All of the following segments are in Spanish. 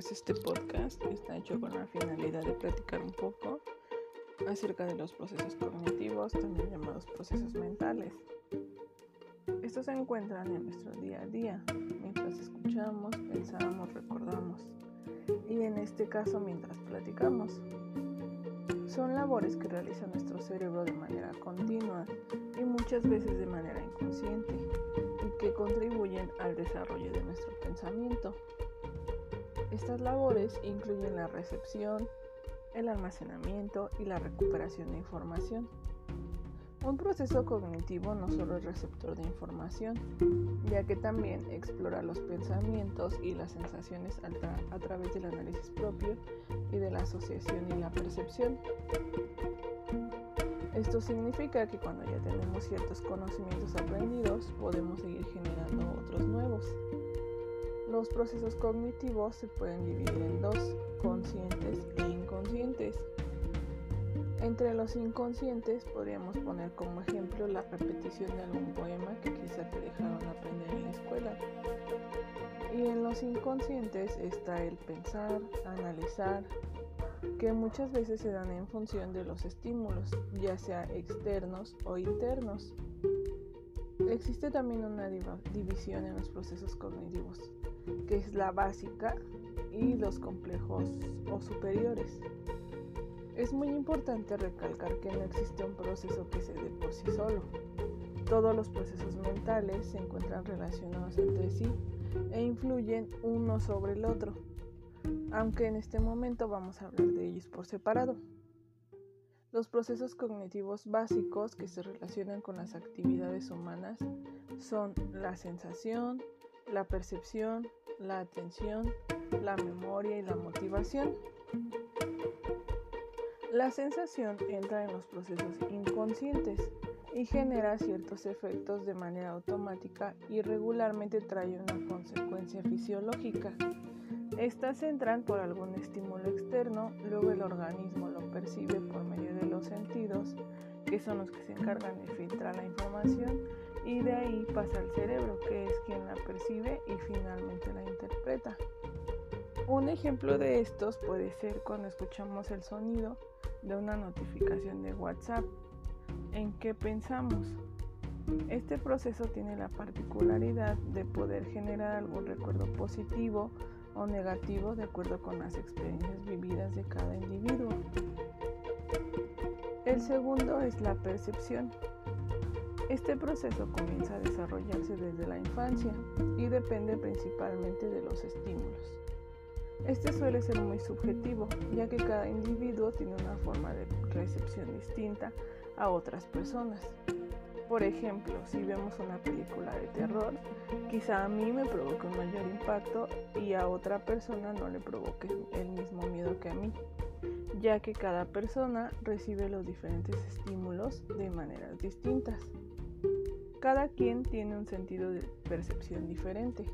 pues este podcast está hecho con la finalidad de platicar un poco acerca de los procesos cognitivos, también llamados procesos mentales. Estos se encuentran en nuestro día a día, mientras escuchamos, pensamos, recordamos y en este caso mientras platicamos. Son labores que realiza nuestro cerebro de manera continua y muchas veces de manera inconsciente y que contribuyen al desarrollo de nuestro pensamiento. Estas labores incluyen la recepción, el almacenamiento y la recuperación de información. Un proceso cognitivo no solo es receptor de información, ya que también explora los pensamientos y las sensaciones a, través del análisis propio y de la asociación y la percepción. Esto significa que cuando ya tenemos ciertos conocimientos aprendidos, podemos seguir generando otros nuevos. Los procesos cognitivos se pueden dividir en dos, conscientes e inconscientes. Entre los inconscientes podríamos poner como ejemplo la repetición de algún poema que quizá te dejaron aprender en la escuela. Y en los inconscientes está el pensar, analizar, que muchas veces se dan en función de los estímulos, ya sea externos o internos. Existe también una división en los procesos cognitivos que es la básica, y los complejos o superiores. Es muy importante recalcar que no existe un proceso que se dé por sí solo. Todos los procesos mentales se encuentran relacionados entre sí e influyen uno sobre el otro, aunque en este momento vamos a hablar de ellos por separado. Los procesos cognitivos básicos que se relacionan con las actividades humanas son la sensación, la percepción, la atención, la memoria y la motivación. La sensación entra en los procesos inconscientes y genera ciertos efectos de manera automática y regularmente trae una consecuencia fisiológica. Estas entran por algún estímulo externo, luego el organismo lo percibe por medio de los sentidos, que son los que se encargan de filtrar la información, y de ahí pasa al cerebro, que es quien la percibe y finalmente la interpreta. Un ejemplo de estos puede ser cuando escuchamos el sonido de una notificación de WhatsApp. ¿En qué pensamos? Este proceso tiene la particularidad de poder generar algún recuerdo positivo o negativo de acuerdo con las experiencias vividas de cada individuo. El segundo es la percepción. Este proceso comienza a desarrollarse desde la infancia y depende principalmente de los estímulos. Este suele ser muy subjetivo, ya que cada individuo tiene una forma de recepción distinta a otras personas. Por ejemplo, si vemos una película de terror, quizá a mí me provoque un mayor impacto y a otra persona no le provoque el mismo miedo que a mí, ya que cada persona recibe los diferentes estímulos de maneras distintas. Cada quien tiene un sentido de percepción diferente.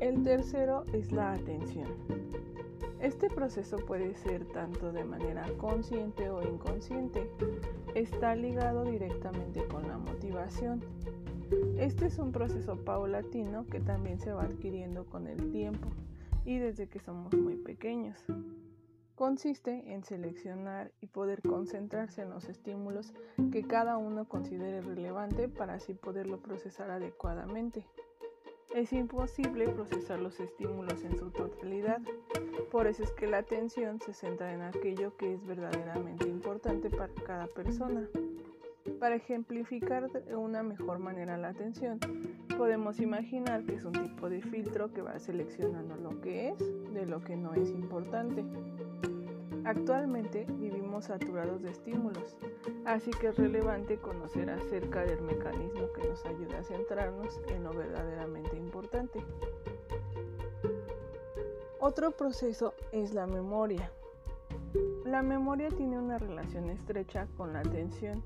El tercero es la atención. Este proceso puede ser tanto de manera consciente o inconsciente. Está ligado directamente con la motivación. Este es un proceso paulatino que también se va adquiriendo con el tiempo y desde que somos muy pequeños. Consiste en seleccionar y poder concentrarse en los estímulos que cada uno considere relevante para así poderlo procesar adecuadamente. Es imposible procesar los estímulos en su totalidad, por eso es que la atención se centra en aquello que es verdaderamente importante para cada persona. Para ejemplificar de una mejor manera la atención, podemos imaginar que es un tipo de filtro que va seleccionando lo que es de lo que no es importante. Actualmente vivimos saturados de estímulos, así que es relevante conocer acerca del mecanismo que nos ayuda a centrarnos en lo verdaderamente importante. Otro proceso es la memoria. La memoria tiene una relación estrecha con la atención,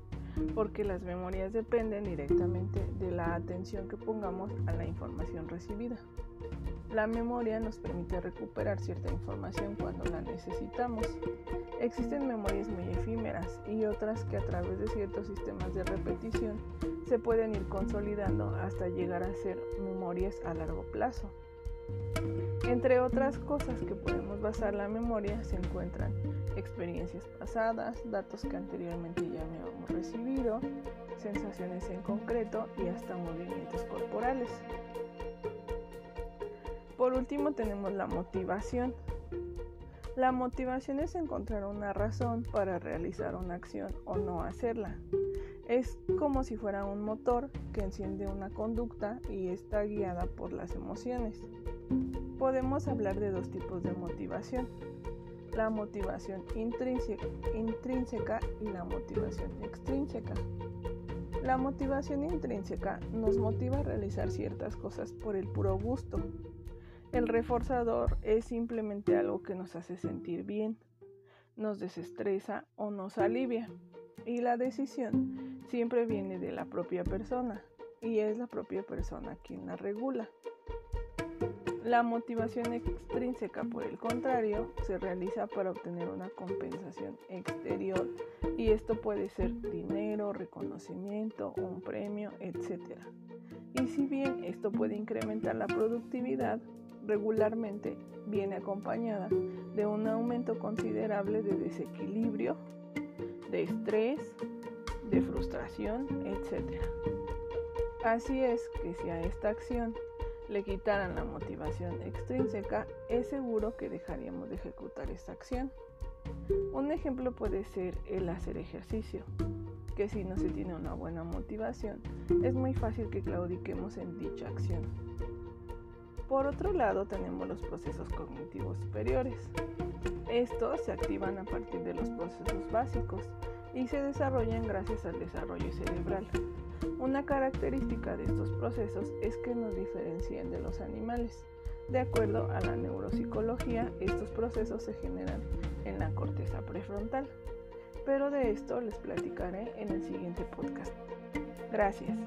porque las memorias dependen directamente de la atención que pongamos a la información recibida. La memoria nos permite recuperar cierta información cuando la necesitamos. Existen memorias muy efímeras y otras que a través de ciertos sistemas de repetición se pueden ir consolidando hasta llegar a ser memorias a largo plazo. Entre otras cosas que podemos basar la memoria se encuentran experiencias pasadas, datos que anteriormente ya habíamos recibido, sensaciones en concreto y hasta movimientos corporales. Por último tenemos la motivación. La motivación es encontrar una razón para realizar una acción o no hacerla. Es como si fuera un motor que enciende una conducta y está guiada por las emociones. Podemos hablar de dos tipos de motivación, la motivación intrínseca y la motivación extrínseca. La motivación intrínseca nos motiva a realizar ciertas cosas por el puro gusto. El reforzador es simplemente algo que nos hace sentir bien, nos desestresa o nos alivia. Y la decisión siempre viene de la propia persona y es la propia persona quien la regula. La motivación extrínseca, por el contrario, se realiza para obtener una compensación exterior y esto puede ser dinero, reconocimiento, un premio, etc. Y si bien esto puede incrementar la productividad, regularmente viene acompañada de un aumento considerable de desequilibrio, de estrés, de frustración, etc. Así es que si a esta acción le quitaran la motivación extrínseca, es seguro que dejaríamos de ejecutar esta acción. Un ejemplo puede ser el hacer ejercicio, que si no se tiene una buena motivación, es muy fácil que claudiquemos en dicha acción. Por otro lado, tenemos los procesos cognitivos superiores. Estos se activan a partir de los procesos básicos y se desarrollan gracias al desarrollo cerebral. Una característica de estos procesos es que nos diferencian de los animales. De acuerdo a la neuropsicología, estos procesos se generan en la corteza prefrontal. Pero de esto les platicaré en el siguiente podcast. Gracias.